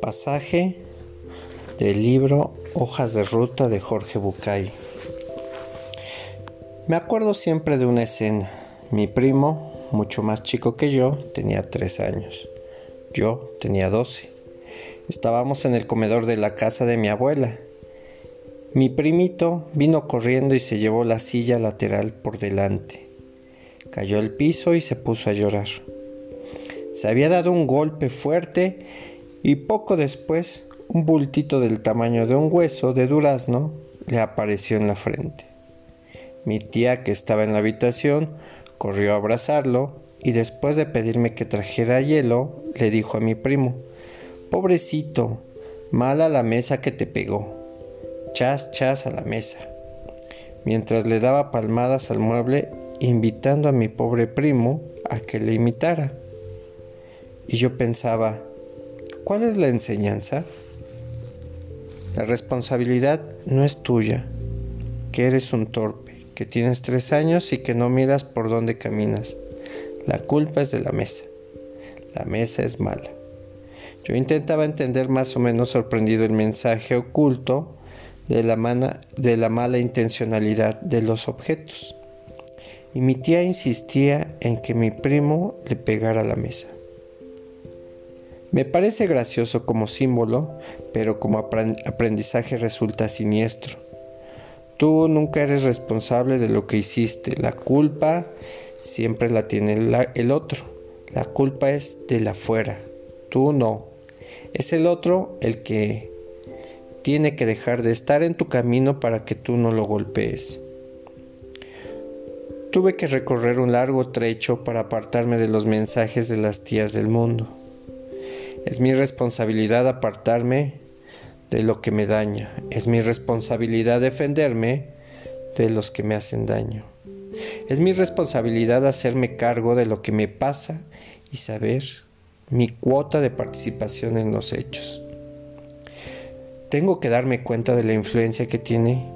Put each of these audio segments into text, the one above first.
Pasaje del libro Hojas de Ruta de Jorge Bucay. Me acuerdo siempre de una escena. Mi primo, mucho más chico que yo, tenía tres años. Yo tenía doce. Estábamos en el comedor de la casa de mi abuela. Mi primito vino corriendo y se llevó la silla lateral por delante. Cayó al piso y se puso a llorar. Se había dado un golpe fuerte y poco después un bultito del tamaño de un hueso de durazno le apareció en la frente. Mi tía, que estaba en la habitación, corrió a abrazarlo y después de pedirme que trajera hielo, le dijo a mi primo, Pobrecito, mala la mesa que te pegó. Chas, chas a la mesa. Mientras le daba palmadas al mueble, invitando a mi pobre primo a que le imitara. Y yo pensaba, ¿Cuál es la enseñanza? La responsabilidad no es tuya, que eres un torpe, que tienes tres años y que no miras por dónde caminas. La culpa es de la mesa. La mesa es mala. Yo intentaba entender más o menos sorprendido el mensaje oculto de la, de la mala intencionalidad de los objetos. Y mi tía insistía en que mi primo le pegara la mesa. Me parece gracioso como símbolo, pero como aprendizaje resulta siniestro. Tú nunca eres responsable de lo que hiciste. La culpa siempre la tiene el otro. La culpa es de la fuera. Tú no. Es el otro el que tiene que dejar de estar en tu camino para que tú no lo golpees. Tuve que recorrer un largo trecho para apartarme de los mensajes de las tías del mundo. Es mi responsabilidad apartarme de lo que me daña. Es mi responsabilidad defenderme de los que me hacen daño. Es mi responsabilidad hacerme cargo de lo que me pasa y saber mi cuota de participación en los hechos. Tengo que darme cuenta de la influencia que tiene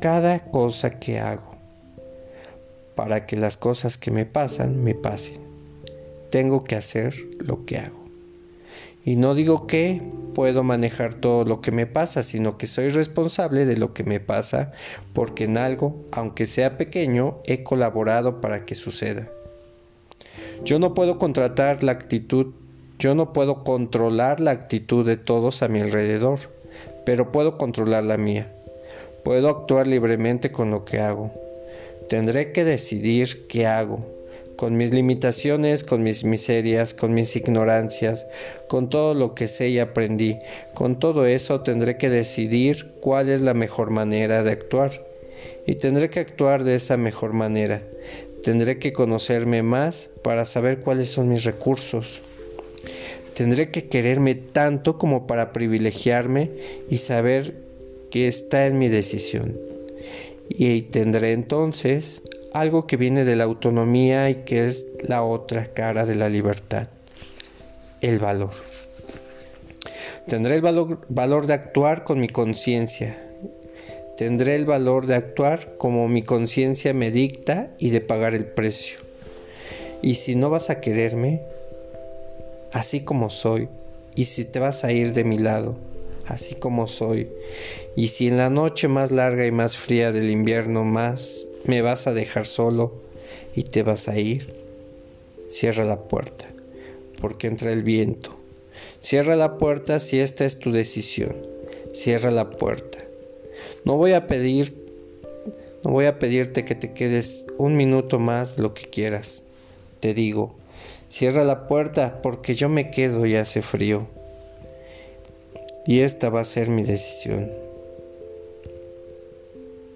cada cosa que hago para que las cosas que me pasan me pasen. Tengo que hacer lo que hago. Y no digo que puedo manejar todo lo que me pasa, sino que soy responsable de lo que me pasa porque en algo, aunque sea pequeño, he colaborado para que suceda. Yo no puedo contratar la actitud, yo no puedo controlar la actitud de todos a mi alrededor, pero puedo controlar la mía. Puedo actuar libremente con lo que hago. Tendré que decidir qué hago, con mis limitaciones, con mis miserias, con mis ignorancias, con todo lo que sé y aprendí. Con todo eso tendré que decidir cuál es la mejor manera de actuar. Y tendré que actuar de esa mejor manera. Tendré que conocerme más para saber cuáles son mis recursos. Tendré que quererme tanto como para privilegiarme y saber que está en mi decisión. Y tendré entonces algo que viene de la autonomía y que es la otra cara de la libertad, el valor. Tendré el valor, de actuar con mi conciencia. Tendré el valor de actuar como mi conciencia me dicta y de pagar el precio. Y si no vas a quererme, así como soy, y si te vas a ir de mi lado, así como soy, y si en la noche más larga y más fría del invierno más me vas a dejar solo y te vas a ir, cierra la puerta, porque entra el viento. Cierra la puerta si esta es tu decisión. Cierra la puerta. No voy a pedir, no voy a pedirte que te quedes un minuto más lo que quieras. Te digo, cierra la puerta porque yo me quedo y hace frío. Y esta va a ser mi decisión.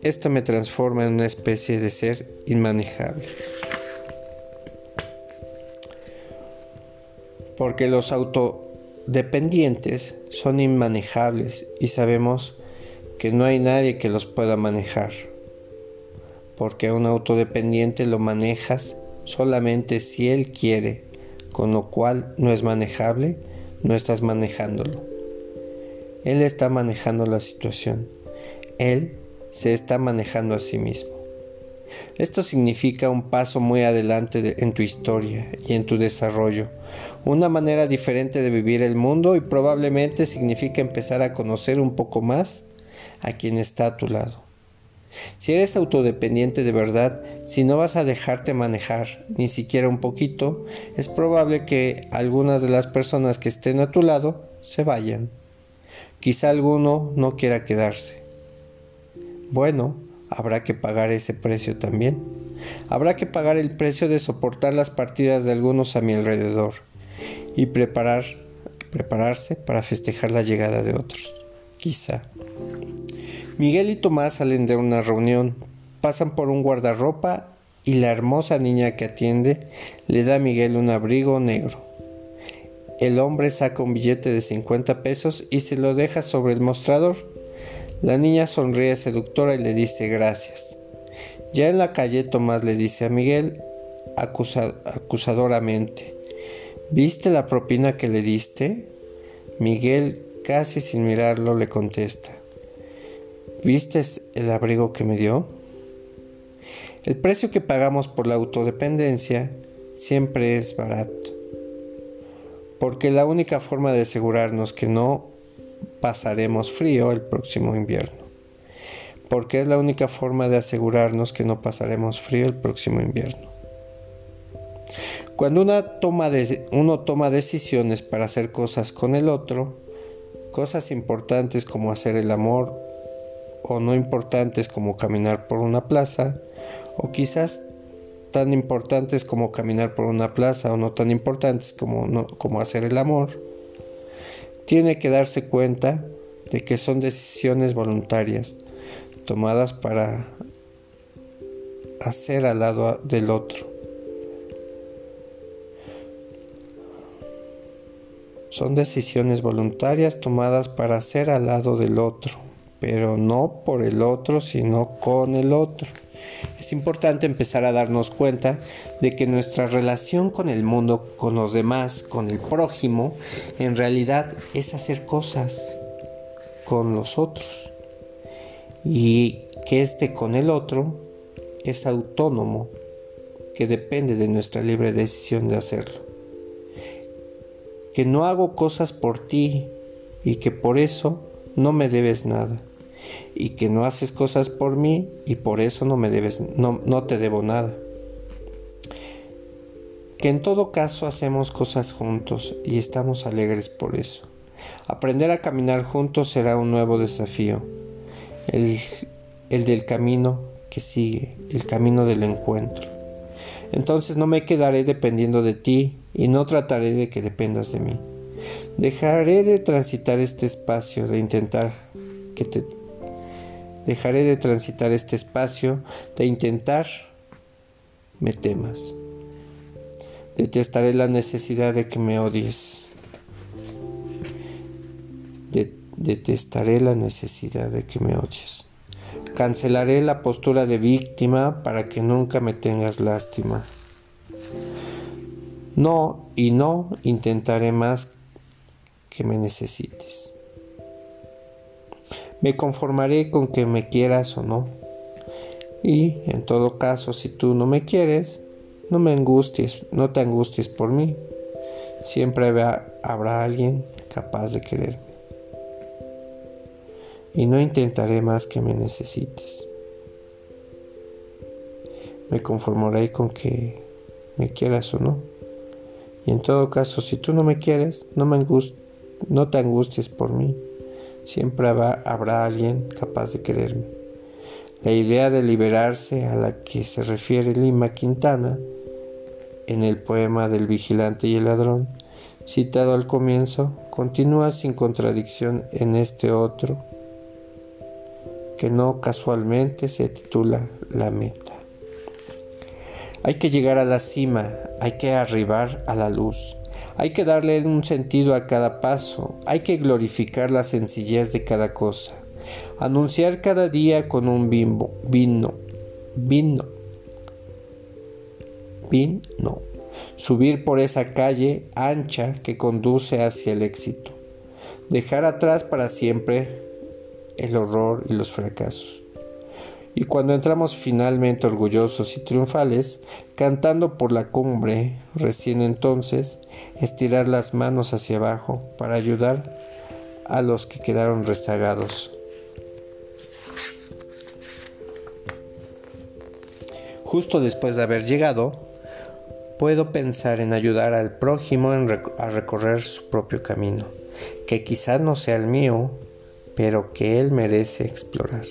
Esto me transforma en una especie de ser inmanejable. Porque los autodependientes son inmanejables y sabemos que no hay nadie que los pueda manejar. Porque a un autodependiente lo manejas solamente si él quiere, con lo cual no es manejable, no estás manejándolo. Él está manejando la situación. Él se está manejando a sí mismo. Esto significa un paso muy adelante en tu historia y en tu desarrollo, una manera diferente de vivir el mundo y probablemente significa empezar a conocer un poco más a quien está a tu lado. Si eres autodependiente de verdad, si no vas a dejarte manejar ni siquiera un poquito, es probable que algunas de las personas que estén a tu lado se vayan. Quizá alguno no quiera quedarse. Bueno, habrá que pagar ese precio también. Habrá que pagar el precio de soportar las partidas de algunos a mi alrededor y preparar, prepararse para festejar la llegada de otros. Quizá. Miguel y Tomás salen de una reunión, pasan por un guardarropa y la hermosa niña que atiende le da a Miguel un abrigo negro. El hombre saca un billete de 50 pesos y se lo deja sobre el mostrador. La niña sonríe seductora y le dice gracias. Ya en la calle Tomás le dice a Miguel acusadoramente, ¿viste la propina que le diste? Miguel, casi sin mirarlo, le contesta, ¿Viste el abrigo que me dio? El precio que pagamos por la autodependencia siempre es barato, porque la única forma de asegurarnos que no pasaremos frío el próximo invierno, porque es la única forma de asegurarnos que no pasaremos frío el próximo invierno. Cuando una toma uno toma decisiones para hacer cosas con el otro, cosas importantes como hacer el amor o no importantes como caminar por una plaza, o quizás tan importantes como caminar por una plaza o no tan importantes como, como hacer el amor, tiene que darse cuenta de que son decisiones voluntarias tomadas para hacer al lado del otro. Son decisiones voluntarias tomadas para hacer al lado del otro pero no por el otro, sino con el otro. Es importante empezar a darnos cuenta de que nuestra relación con el mundo, con los demás, con el prójimo, en realidad es hacer cosas con los otros. Y que este con el otro es autónomo, que depende de nuestra libre decisión de hacerlo. Que no hago cosas por ti y que por eso no me debes nada y que no haces cosas por mí y por eso no me debes no, no te debo nada. Que en todo caso hacemos cosas juntos y estamos alegres por eso. Aprender a caminar juntos será un nuevo desafío, el, el del camino que sigue, el camino del encuentro. Entonces no me quedaré dependiendo de ti y no trataré de que dependas de mí. Dejaré de transitar este espacio, de intentar que te Dejaré de transitar este espacio, de intentar me temas. Detestaré la necesidad de que me odies. detestaré la necesidad de que me odies. Cancelaré la postura de víctima para que nunca me tengas lástima. No y no intentaré más que me necesites. Me conformaré con que me quieras o no. Y en todo caso, si tú no me quieres, no me angusties, no te angusties por mí. Siempre habrá alguien capaz de quererme. Y no intentaré más que me necesites. Me conformaré con que me quieras o no. Y en todo caso, si tú no me quieres, no, me no te angusties por mí siempre habrá alguien capaz de quererme. La idea de liberarse a la que se refiere Lima Quintana en el poema del vigilante y el ladrón, citado al comienzo, continúa sin contradicción en este otro, que no casualmente se titula La meta. Hay que llegar a la cima, hay que arribar a la luz. Hay que darle un sentido a cada paso, hay que glorificar la sencillez de cada cosa, anunciar cada día con un bimbo, vino, vino, vino, subir por esa calle ancha que conduce hacia el éxito, dejar atrás para siempre el horror y los fracasos. Y cuando entramos finalmente orgullosos y triunfales, cantando por la cumbre, recién entonces, estirar las manos hacia abajo para ayudar a los que quedaron rezagados. Justo después de haber llegado, puedo pensar en ayudar al prójimo a recorrer su propio camino, que quizás no sea el mío, pero que él merece explorar.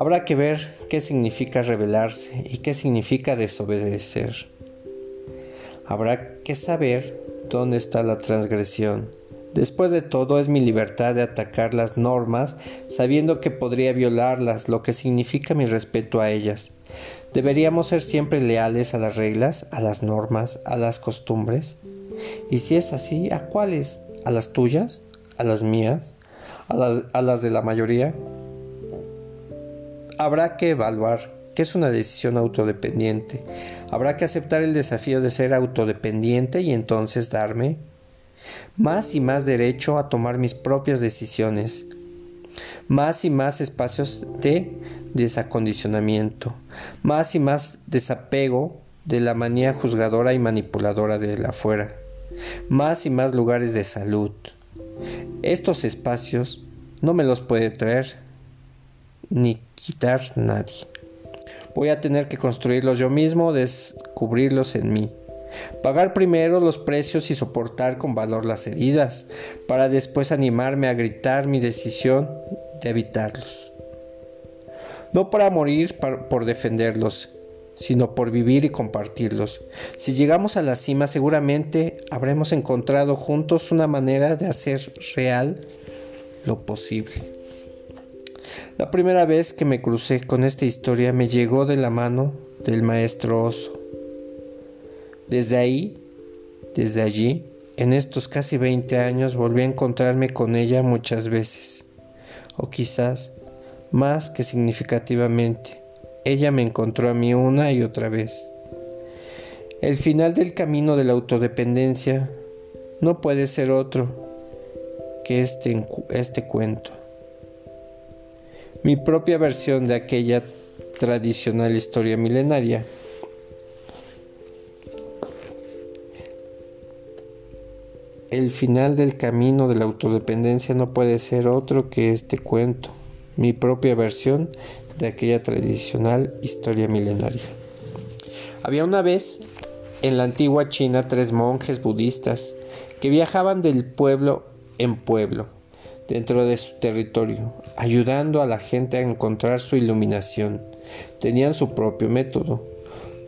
Habrá que ver qué significa rebelarse y qué significa desobedecer. Habrá que saber dónde está la transgresión Después de todo es mi libertad de atacar las normas sabiendo que podría violarlas, lo que significa mi respeto a ellas. ¿Deberíamos ser siempre leales a las reglas, a las normas, a las costumbres? Y si es así, ¿a cuáles? ¿A las tuyas? ¿A las mías? ¿A, las de la mayoría? Habrá que evaluar que es una decisión autodependiente. Habrá que aceptar el desafío de ser autodependiente y entonces darme más y más derecho a tomar mis propias decisiones, más y más espacios de desacondicionamiento, más y más desapego de la manía juzgadora y manipuladora de la afuera, más y más lugares de salud. Estos espacios no me los puede traer ni quitar nadie. Voy a tener que construirlos yo mismo, descubrirlos en mí. Pagar primero los precios y soportar con valor las heridas, para después animarme a gritar mi decisión de evitarlos. No para morir por defenderlos, sino por vivir y compartirlos. Si llegamos a la cima seguramente habremos encontrado juntos una manera de hacer real lo posible. La primera vez que me crucé con esta historia me llegó de la mano del maestro oso. Desde ahí, desde allí, en estos casi 20 años volví a encontrarme con ella muchas veces, o quizás más que significativamente, ella me encontró a mí una y otra vez. El final del camino de la autodependencia no puede ser otro que este, este cuento. Mi propia versión de aquella tradicional historia milenaria El final del camino de la autodependencia no puede ser otro que este cuento, mi propia versión de aquella tradicional historia milenaria. Había una vez en la antigua China tres monjes budistas que viajaban del pueblo en pueblo dentro de su territorio, ayudando a la gente a encontrar su iluminación. Tenían su propio método.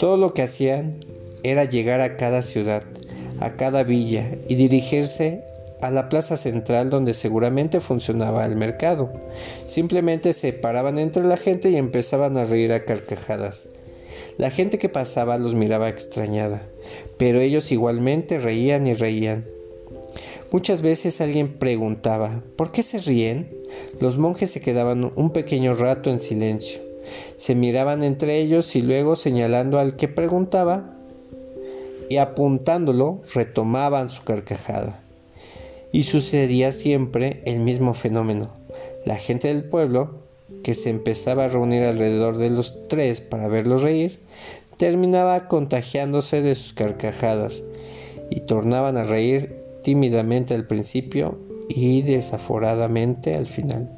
Todo lo que hacían era llegar a cada ciudad, a cada villa y dirigirse a la plaza central donde seguramente funcionaba el mercado. Simplemente se paraban entre la gente y empezaban a reír a carcajadas. La gente que pasaba los miraba extrañada, pero ellos igualmente reían y reían. Muchas veces alguien preguntaba, ¿por qué se ríen? Los monjes se quedaban un pequeño rato en silencio. Se miraban entre ellos y luego señalando al que preguntaba, y apuntándolo retomaban su carcajada. Y sucedía siempre el mismo fenómeno. La gente del pueblo, que se empezaba a reunir alrededor de los tres para verlos reír, terminaba contagiándose de sus carcajadas y tornaban a reír tímidamente al principio y desaforadamente al final.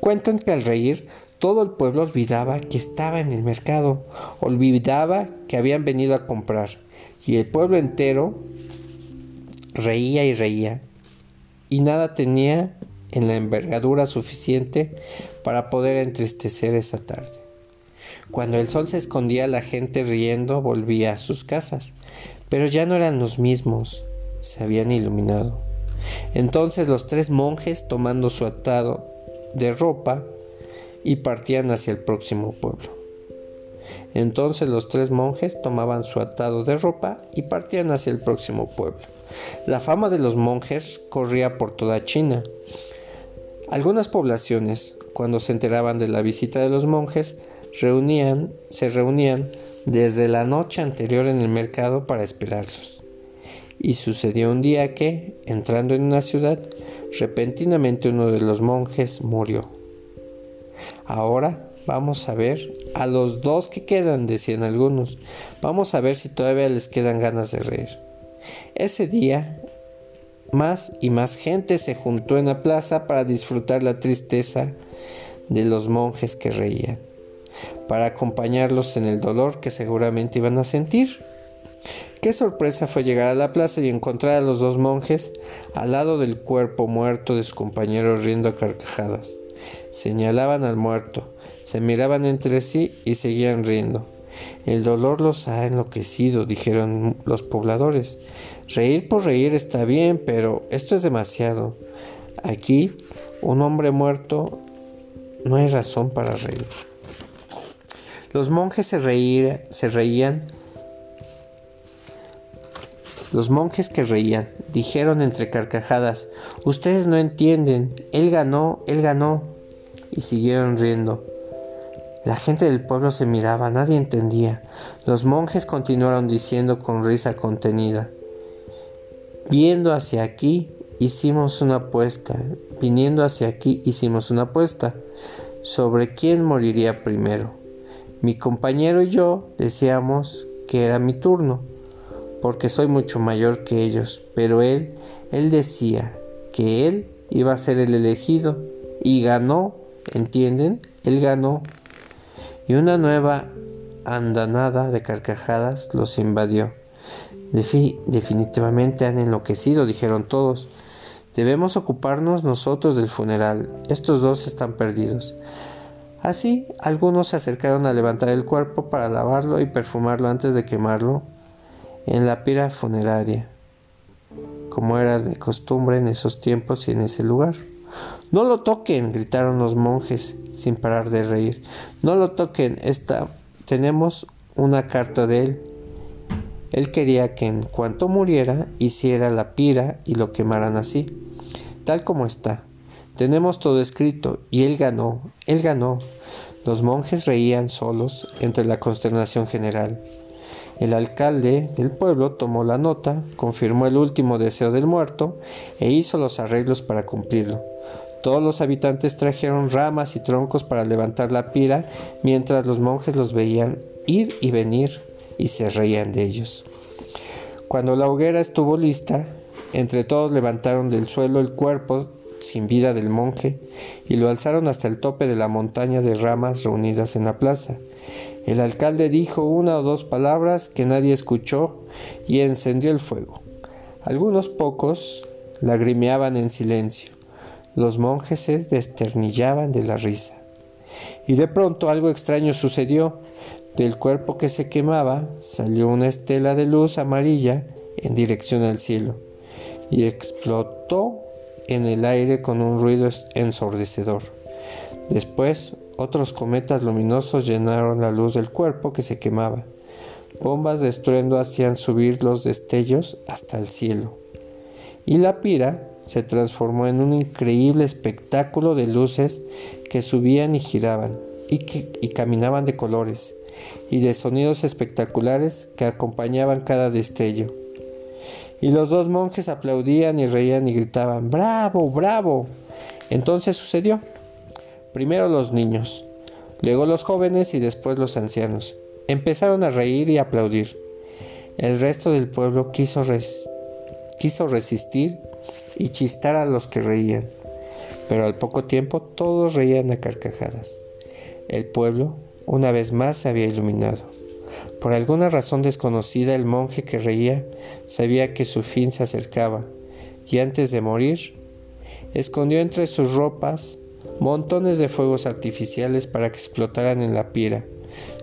Cuentan que al reír todo el pueblo olvidaba que estaba en el mercado, olvidaba que habían venido a comprar y el pueblo entero reía y reía y nada tenía en la envergadura suficiente para poder entristecer esa tarde. Cuando el sol se escondía la gente riendo volvía a sus casas, pero ya no eran los mismos, se habían iluminado. Entonces los tres monjes tomando su atado de ropa y partían hacia el próximo pueblo. Entonces los tres monjes tomaban su atado de ropa y partían hacia el próximo pueblo. La fama de los monjes corría por toda China. Algunas poblaciones, cuando se enteraban de la visita de los monjes, se reunían desde la noche anterior en el mercado para esperarlos. Y sucedió un día que, entrando en una ciudad, repentinamente uno de los monjes murió. Ahora vamos a ver a los dos que quedan, decían algunos. Vamos a ver si todavía les quedan ganas de reír. Ese día, más y más gente se juntó en la plaza para disfrutar la tristeza de los monjes que reían, para acompañarlos en el dolor que seguramente iban a sentir. Qué sorpresa fue llegar a la plaza y encontrar a los dos monjes al lado del cuerpo muerto de sus compañeros riendo a carcajadas. Señalaban al muerto, se miraban entre sí y seguían riendo. El dolor los ha enloquecido, dijeron los pobladores. Reír por reír está bien, pero esto es demasiado. Aquí, un hombre muerto, no hay razón para reír. Los monjes se, se reían los monjes que reían dijeron entre carcajadas, Ustedes no entienden, él ganó, él ganó. Y siguieron riendo. La gente del pueblo se miraba, nadie entendía. Los monjes continuaron diciendo con risa contenida, Viendo hacia aquí, hicimos una apuesta. Viniendo hacia aquí, hicimos una apuesta sobre quién moriría primero. Mi compañero y yo decíamos que era mi turno porque soy mucho mayor que ellos, pero él, él decía que él iba a ser el elegido y ganó, ¿entienden? Él ganó. Y una nueva andanada de carcajadas los invadió. definitivamente han enloquecido, dijeron todos. Debemos ocuparnos nosotros del funeral. Estos dos están perdidos. Así, algunos se acercaron a levantar el cuerpo para lavarlo y perfumarlo antes de quemarlo en la pira funeraria, como era de costumbre en esos tiempos y en ese lugar. No lo toquen, gritaron los monjes sin parar de reír. No lo toquen, esta tenemos una carta de él. Él quería que en cuanto muriera hiciera la pira y lo quemaran así, tal como está. Tenemos todo escrito y él ganó, él ganó. Los monjes reían solos entre la consternación general. El alcalde del pueblo tomó la nota, confirmó el último deseo del muerto e hizo los arreglos para cumplirlo. Todos los habitantes trajeron ramas y troncos para levantar la pira, mientras los monjes los veían ir y venir y se reían de ellos. Cuando la hoguera estuvo lista, entre todos levantaron del suelo el cuerpo sin vida del monje y lo alzaron hasta el tope de la montaña de ramas reunidas en la plaza. El alcalde dijo una o dos palabras que nadie escuchó y encendió el fuego. Algunos pocos lagrimeaban en silencio. Los monjes se desternillaban de la risa. Y de pronto algo extraño sucedió. Del cuerpo que se quemaba salió una estela de luz amarilla en dirección al cielo y explotó en el aire con un ruido ensordecedor. Después otros cometas luminosos llenaron la luz del cuerpo que se quemaba. Bombas de estruendo hacían subir los destellos hasta el cielo. Y la pira se transformó en un increíble espectáculo de luces que subían y giraban y, que, y caminaban de colores y de sonidos espectaculares que acompañaban cada destello. Y los dos monjes aplaudían y reían y gritaban, ¡Bravo, bravo! Entonces sucedió. Primero los niños, luego los jóvenes y después los ancianos. Empezaron a reír y aplaudir. El resto del pueblo quiso, resistir y chistar a los que reían, pero al poco tiempo todos reían a carcajadas. El pueblo una vez más se había iluminado. Por alguna razón desconocida el monje que reía sabía que su fin se acercaba y antes de morir escondió entre sus ropas montones de fuegos artificiales para que explotaran en la pira.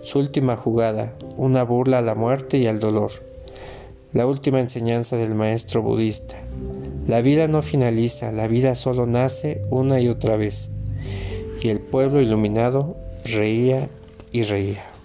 Su última jugada, una burla a la muerte y al dolor. La última enseñanza del maestro budista. La vida no finaliza, la vida solo nace una y otra vez. Y el pueblo iluminado reía y reía.